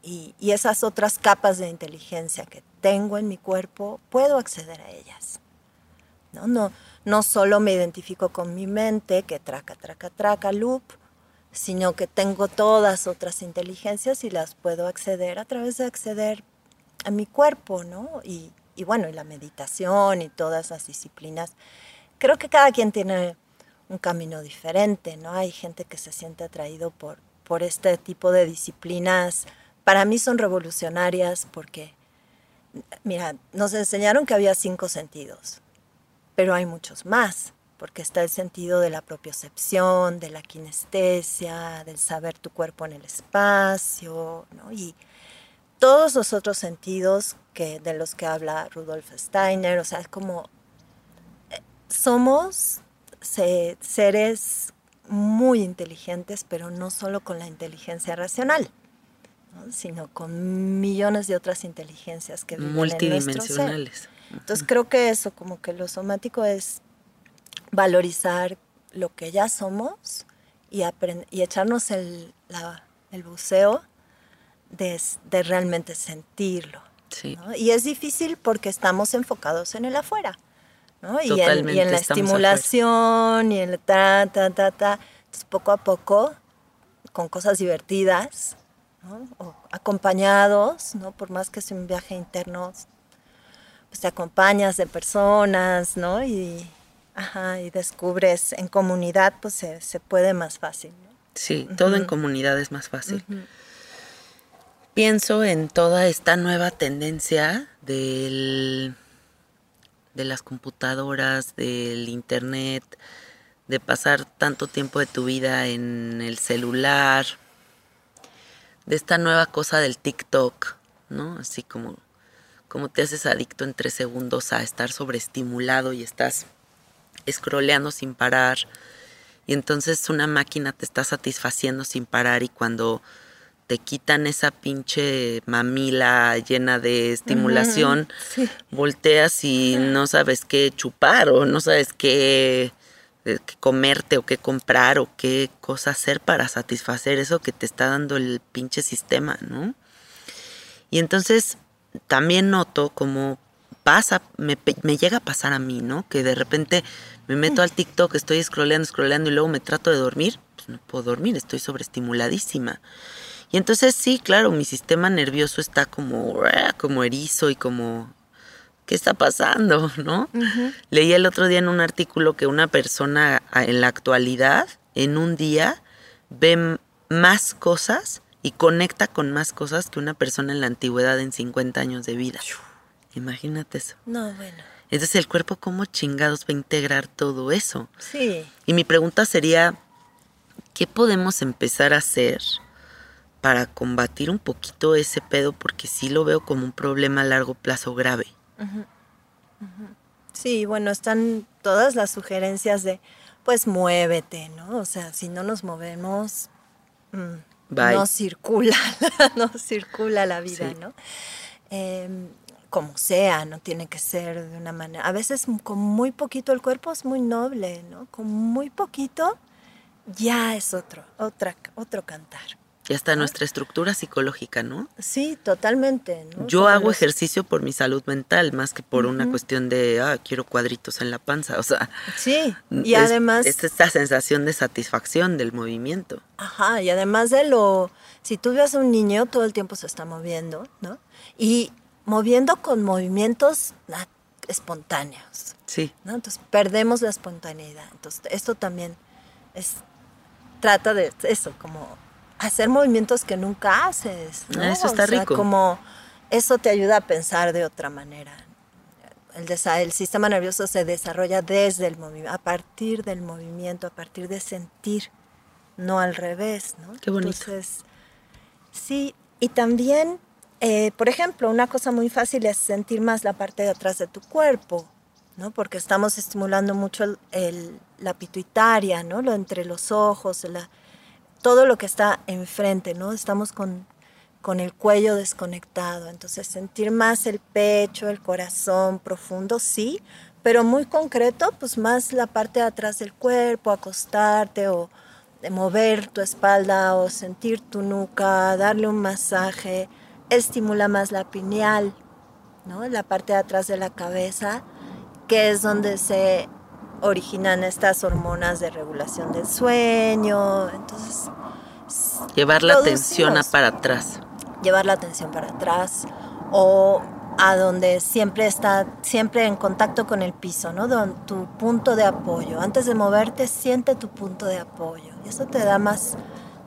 y, esas otras capas de inteligencia que tengo en mi cuerpo, puedo acceder a ellas. ¿no? No, no solo me identifico con mi mente, que traca, traca, traca, loop, sino que tengo todas otras inteligencias y las puedo acceder a través de acceder a mi cuerpo, ¿no? Y, y bueno, y la meditación y todas las disciplinas. Creo que cada quien tiene un camino diferente, ¿no? Hay gente que se siente atraído por, por este tipo de disciplinas para mí son revolucionarias porque, mira, nos enseñaron que había cinco sentidos, pero hay muchos más, porque está el sentido de la propiocepción, de la kinestesia, del saber tu cuerpo en el espacio, ¿no? Y todos los otros sentidos que, de los que habla Rudolf Steiner, o sea, es como eh, somos seres muy inteligentes, pero no solo con la inteligencia racional sino con millones de otras inteligencias que viven multidimensionales. Entonces creo que eso, como que lo somático es valorizar lo que ya somos y, y echarnos el, el buceo de, de, realmente sentirlo. Y es difícil porque estamos enfocados en el afuera. ¿no? Y, en, y, en, la estimulación y en el ta, ta, ta, ta. Entonces, poco a poco, con cosas divertidas, o acompañados, ¿no? por más que sea un viaje interno, pues te acompañas de personas, ¿no? Y, y descubres en comunidad, pues se, puede más fácil. Sí, todo en comunidad es más fácil. Pienso en toda esta nueva tendencia del, de las computadoras, del internet, de pasar tanto tiempo de tu vida en el celular, de esta nueva cosa del TikTok, ¿no? Así como, como te haces adicto en tres segundos a estar sobreestimulado y estás scrolleando sin parar. Y entonces una máquina te está satisfaciendo sin parar y cuando te quitan esa pinche mamila llena de estimulación, volteas y no sabes qué chupar o no sabes qué qué comerte o qué comprar o qué cosa hacer para satisfacer eso que te está dando el pinche sistema, ¿no? Y entonces también noto como pasa, me, llega a pasar a mí, ¿no? Que de repente me meto al TikTok, estoy scrolleando, scrolleando y luego me trato de dormir, pues no puedo dormir, estoy sobreestimuladísima. Y entonces sí, claro, mi sistema nervioso está como, como erizo y como ¿qué está pasando? [laughs] ¿No? Leí el otro día en un artículo que una persona en la actualidad, en un día, ve más cosas y conecta con más cosas que una persona en la antigüedad en 50 años de vida. Imagínate eso. No, bueno. Entonces el cuerpo, ¿cómo chingados va a integrar todo eso? Sí. Y mi pregunta sería, ¿qué podemos empezar a hacer para combatir un poquito ese pedo? Porque sí lo veo como un problema a largo plazo grave. Sí, bueno, están todas las sugerencias de, pues muévete, ¿no? O sea, si no nos movemos, mm, no circula, [laughs] no circula la vida, ¿no? Em, como sea, no tiene que ser de una manera. A veces con muy poquito el cuerpo es muy noble, ¿no? Con muy poquito ya es otro, otra, otro cantar. Y hasta nuestra estructura psicológica, ¿no? Sí, totalmente. Yo hago ejercicio por mi salud mental, más que por una cuestión de, ah, quiero cuadritos en la panza, [laughs] o sea. Sí, y además... Es esta sensación de satisfacción del movimiento. Ajá, y además de lo, si tú ves a un niño, todo el tiempo se está moviendo, ¿no? Y moviendo con movimientos espontáneos. Sí. ¿no? Entonces perdemos la espontaneidad. Entonces esto también es, trata de eso, como hacer movimientos que nunca haces. ¿no? Eso está rico. Como eso te ayuda a pensar de otra manera. El, el sistema nervioso se desarrolla desde el movimiento, a partir del movimiento, a partir de sentir, no al revés, ¿no? Qué bonito. Entonces, sí, y también eh, por ejemplo, una cosa muy fácil es sentir más la parte de atrás de tu cuerpo, ¿no? Porque estamos estimulando mucho la pituitaria, ¿no? Lo entre los ojos, todo lo que está enfrente, ¿no? Estamos con, con el cuello desconectado. Entonces, sentir más el pecho, el corazón profundo, sí, pero muy concreto, pues más la parte de atrás del cuerpo, acostarte o de mover tu espalda o sentir tu nuca, darle un masaje estimula más la pineal, ¿no? la parte de atrás de la cabeza, que es donde se originan estas hormonas de regulación del sueño. Entonces, llevar la atención para atrás. Llevar la atención para atrás o a donde siempre está, siempre en contacto con el piso, ¿no? tu punto de apoyo. Antes de moverte, siente tu punto de apoyo. Y eso te da más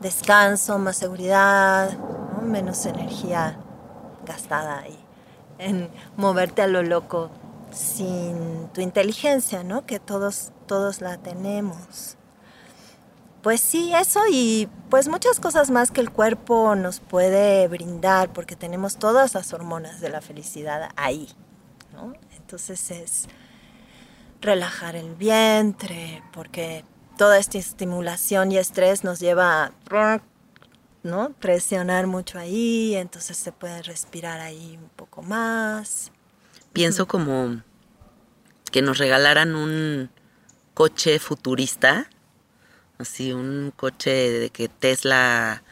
descanso, más seguridad, menos energía gastada ahí en moverte a lo loco sin tu inteligencia, ¿no? Que todos, todos la tenemos. Pues sí, eso y pues muchas cosas más que el cuerpo nos puede brindar porque tenemos todas las hormonas de la felicidad ahí, ¿no? Entonces es relajar el vientre porque toda esta estimulación y estrés nos lleva a ¿no? presionar mucho ahí, entonces se puede respirar ahí un poco más. Pienso como que nos regalaran un coche futurista, así un coche de que Tesla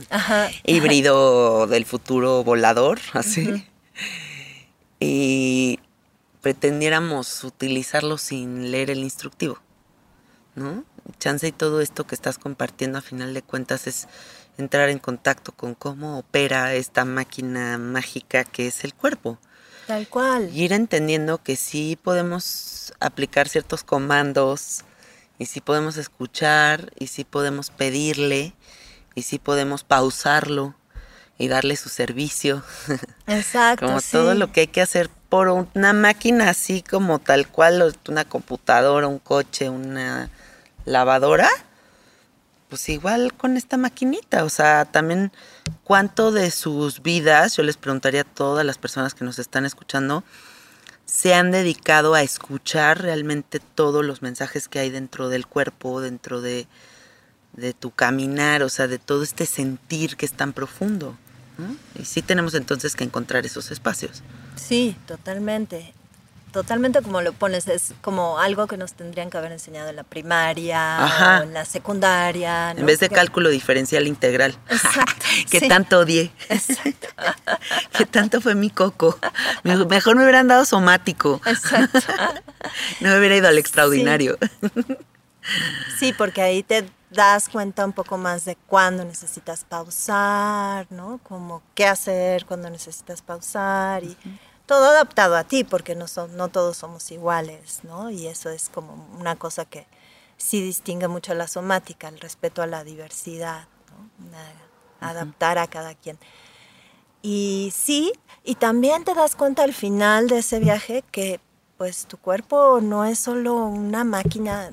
[laughs] híbrido del futuro volador, así. Y pretendiéramos utilizarlo sin leer el instructivo. ¿no? Chance y todo esto que estás compartiendo a final de cuentas es entrar en contacto con cómo opera esta máquina mágica que es el cuerpo. Tal cual. Y ir entendiendo que sí podemos aplicar ciertos comandos y sí podemos escuchar y sí podemos pedirle y sí podemos pausarlo y darle su servicio. [laughs] Exacto. como todo lo que hay que hacer por una máquina así como tal cual, una computadora, un coche, una lavadora, pues igual con esta maquinita, o sea, también cuánto de sus vidas, yo les preguntaría a todas las personas que nos están escuchando, se han dedicado a escuchar realmente todos los mensajes que hay dentro del cuerpo, dentro de, de tu caminar, o sea, de todo este sentir que es tan profundo. Y sí tenemos entonces que encontrar esos espacios. Sí, totalmente totalmente como lo pones, es como algo que nos tendrían que haber enseñado en la primaria o en la secundaria. En vez de cálculo diferencial integral. [laughs] Exacto. que tanto odié. Exacto. [laughs] que tanto fue mi coco. Mejor me hubieran dado somático. Exacto. [laughs] no me hubiera ido al extraordinario. sí, porque ahí te das cuenta un poco más de cuándo necesitas pausar, ¿no? Como qué hacer cuando necesitas pausar y todo adaptado a ti, porque no, son, no todos somos iguales, ¿no? Y eso es como una cosa que sí distingue mucho la somática, el respeto a la diversidad, ¿no? adaptar a cada quien. Y sí, y también te das cuenta al final de ese viaje que pues tu cuerpo no es solo una máquina,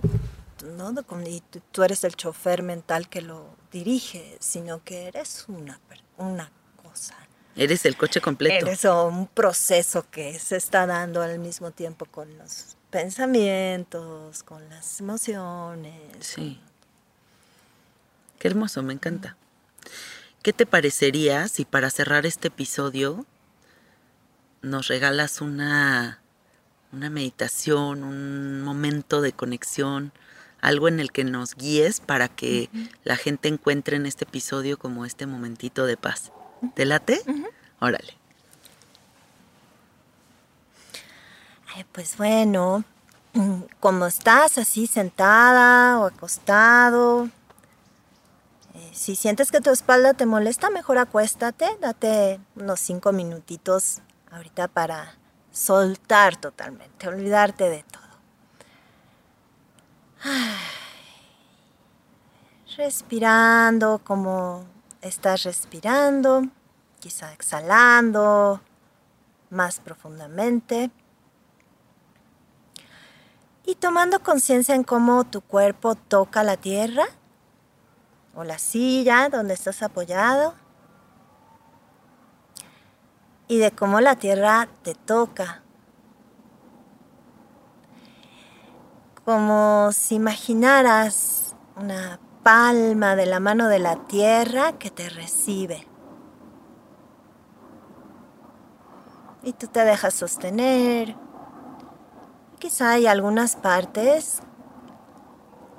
¿no? Y tú eres el chofer mental que lo dirige, sino que eres una, una Eres el coche completo. Eres un proceso que se está dando al mismo tiempo con los pensamientos, con las emociones. Sí. Qué hermoso, me encanta. ¿Qué te parecería si para cerrar este episodio nos regalas una, una meditación, un momento de conexión, algo en el que nos guíes para que la gente encuentre en este episodio como este momentito de paz? ¿Te late? Órale. pues bueno, como estás así sentada o acostado, eh, si sientes que tu espalda te molesta, mejor acuéstate, date unos cinco minutitos ahorita para soltar totalmente, olvidarte de todo. Respirando como estás respirando, quizá exhalando más profundamente y tomando conciencia en cómo tu cuerpo toca la tierra o la silla donde estás apoyado. y de cómo la tierra te toca. Como si imaginaras una palma de la mano de la tierra que te recibe. Y tú te dejas sostener. Quizá hay algunas partes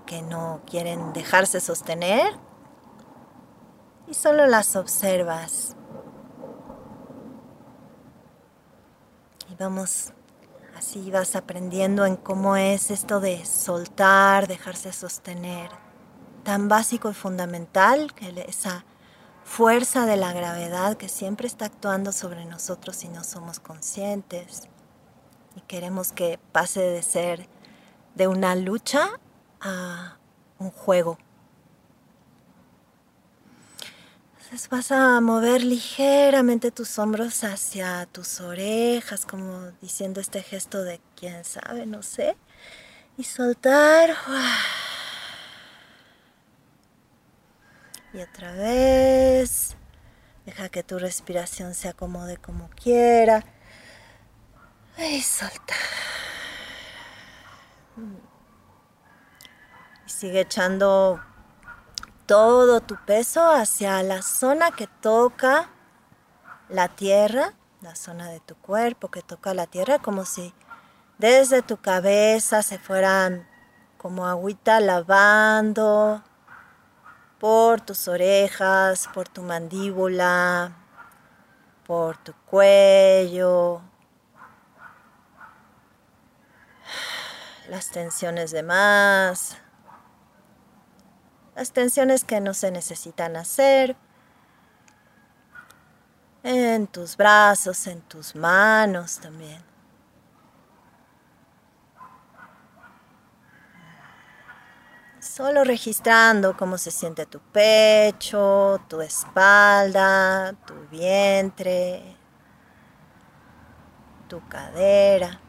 que no quieren dejarse sostener y solo las observas. Y vamos, así vas aprendiendo en cómo es esto de soltar, dejarse sostener, tan básico y fundamental, que esa fuerza de la gravedad que siempre está actuando sobre nosotros si no somos conscientes y queremos que pase de ser de una lucha a un juego. Entonces vas a mover ligeramente tus hombros hacia tus orejas, como diciendo este gesto de quién sabe, no sé. Y soltar. Y otra vez. Deja que tu respiración se acomode como quiera. Y soltar. Sigue echando todo tu peso hacia la zona que toca la tierra, la zona de tu cuerpo que toca la tierra, como si desde tu cabeza se fueran como agüita lavando por tus orejas, por tu mandíbula, por tu cuello, las tensiones de más. Las tensiones que no se necesitan hacer. En tus brazos, en tus manos también. Solo registrando cómo se siente tu pecho, tu espalda, tu vientre, tu cadera.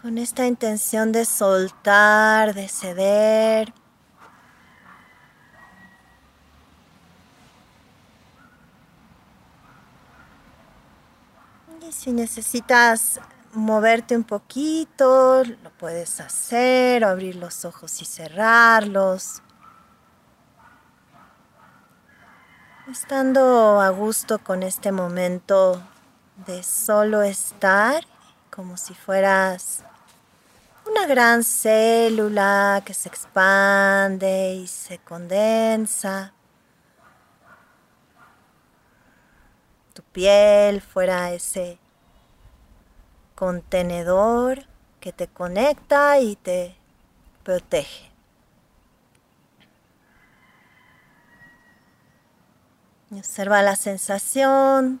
con esta intención de soltar, de ceder. Y si necesitas moverte un poquito, lo puedes hacer, o abrir los ojos y cerrarlos. Estando a gusto con este momento de solo estar, como si fueras una gran célula que se expande y se condensa. Tu piel fuera ese contenedor que te conecta y te protege. observa la sensación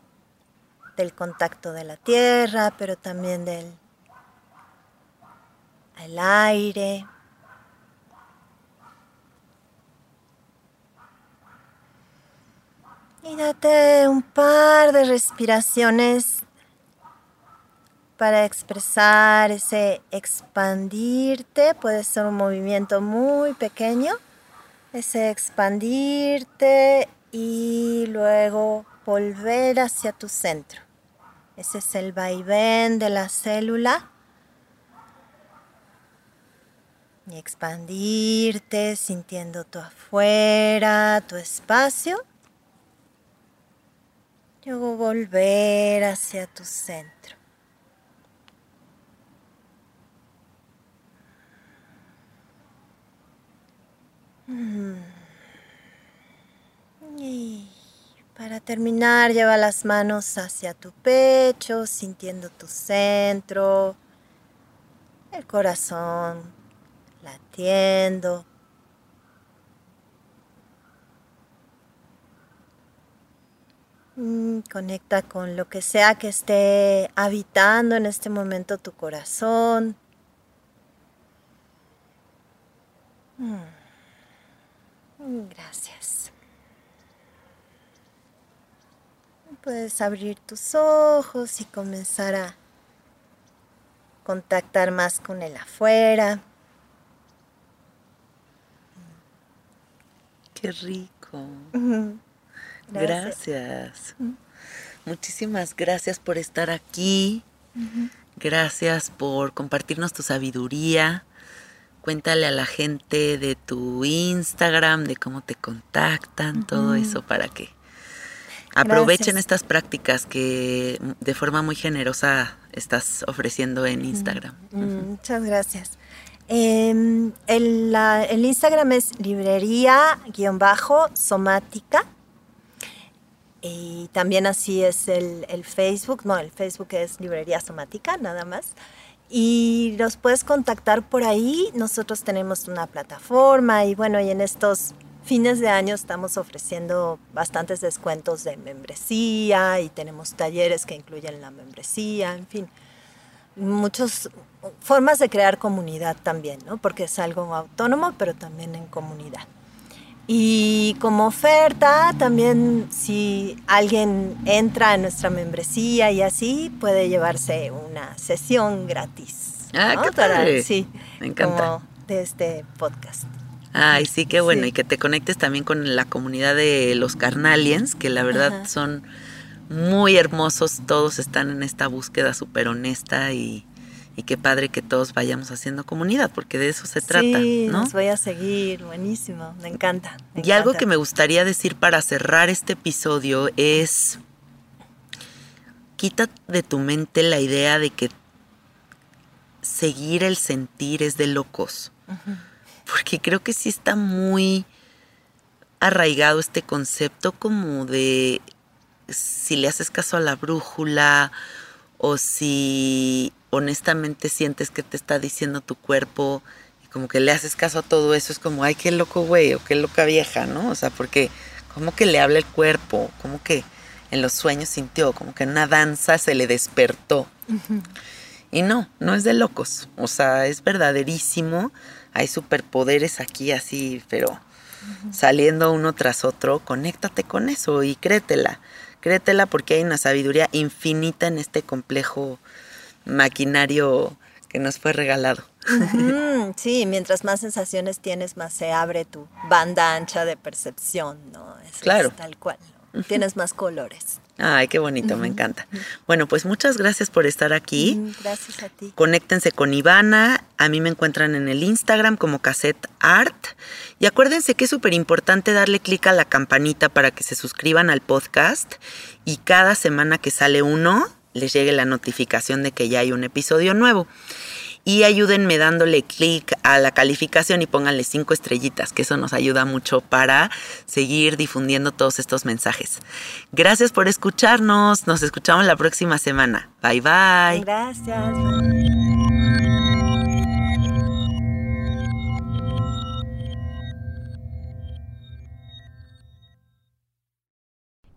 del contacto de la tierra, pero también del el aire. Y date un par de respiraciones para expresar ese expandirte. Puede ser un movimiento muy pequeño. Ese expandirte y luego volver hacia tu centro. Ese es el vaivén de la célula y expandirte sintiendo tu afuera, tu espacio. Luego volver hacia tu centro. Y para terminar, lleva las manos hacia tu pecho, sintiendo tu centro, el corazón latiendo. Mm, conecta con lo que sea que esté habitando en este momento tu corazón. Mm. Gracias. Puedes abrir tus ojos y comenzar a contactar más con el afuera. Qué rico. Gracias. Muchísimas gracias por estar aquí. Gracias por compartirnos tu sabiduría. Cuéntale a la gente de tu Instagram, de cómo te contactan, todo eso para que aprovechen estas prácticas que de forma muy generosa estás ofreciendo en Instagram. Muchas gracias. Em, el, el, Instagram es librería-somática. Y también así es el, el, Facebook. No, el Facebook es Librería Somática, nada más. Y los puedes contactar por ahí. Nosotros tenemos una plataforma y bueno, y en estos fines de año estamos ofreciendo bastantes descuentos de membresía y tenemos talleres que incluyen la membresía, en fin muchas formas de crear comunidad también, ¿no? Porque es algo autónomo, pero también en comunidad. Y como oferta, también si alguien entra en nuestra membresía y así, puede llevarse una sesión gratis. Ah, qué padre. sí, me encanta. Como de este podcast. Ay, sí, qué bueno. Y que te conectes también con la comunidad de los Carnaliens, que la verdad son muy hermosos, todos están en esta búsqueda súper honesta y, qué padre que todos vayamos haciendo comunidad, porque de eso se trata. Sí, nos voy a seguir, buenísimo, me encanta. y algo que me gustaría decir para cerrar este episodio es, quita de tu mente la idea de que seguir el sentir es de locos, porque creo que sí está muy arraigado este concepto como de si le haces caso a la brújula o si honestamente sientes que te está diciendo tu cuerpo y como que le haces caso a todo eso, es como, ay, qué loco güey o qué loca vieja, ¿no? O sea, porque como que le habla el cuerpo, como que en los sueños sintió, como que en una danza se le despertó. Y no, no es de locos, o sea, es verdaderísimo, hay superpoderes aquí así, pero saliendo uno tras otro, conéctate con eso y créetela créetela porque hay una sabiduría infinita en este complejo maquinario que nos fue regalado. sí, mientras más sensaciones tienes, más se abre tu banda ancha de percepción, ¿no? claro. tal cual. Tienes más colores. Ay, qué bonito, me encanta. Bueno, pues muchas gracias por estar aquí. Gracias a ti. Conéctense con Ivana. A mí me encuentran en el Instagram como Cassette Art. Y acuérdense que es súper importante darle clic a la campanita para que se suscriban al podcast y cada semana que sale uno les llegue la notificación de que ya hay un episodio nuevo y ayúdenme dándole clic a la calificación y pónganle cinco estrellitas, que eso nos ayuda mucho para seguir difundiendo todos estos mensajes. Gracias por escucharnos, nos escuchamos la próxima semana. Bye bye. Gracias.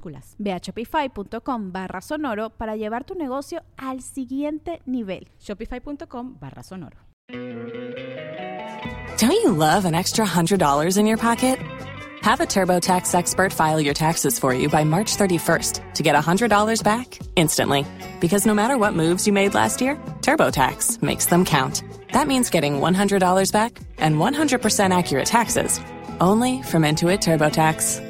minúsculas Ve a shopify.com barra sonoro para llevar tu negocio al siguiente nivel. Shopify.com barra sonoro. Don't you love an extra $100 in your pocket? Have a TurboTax expert file your taxes for you by March 31st to get $100 back instantly. Because no matter what moves you made last year, TurboTax makes them count. That means getting $100 back and 100% accurate taxes only from Intuit TurboTax.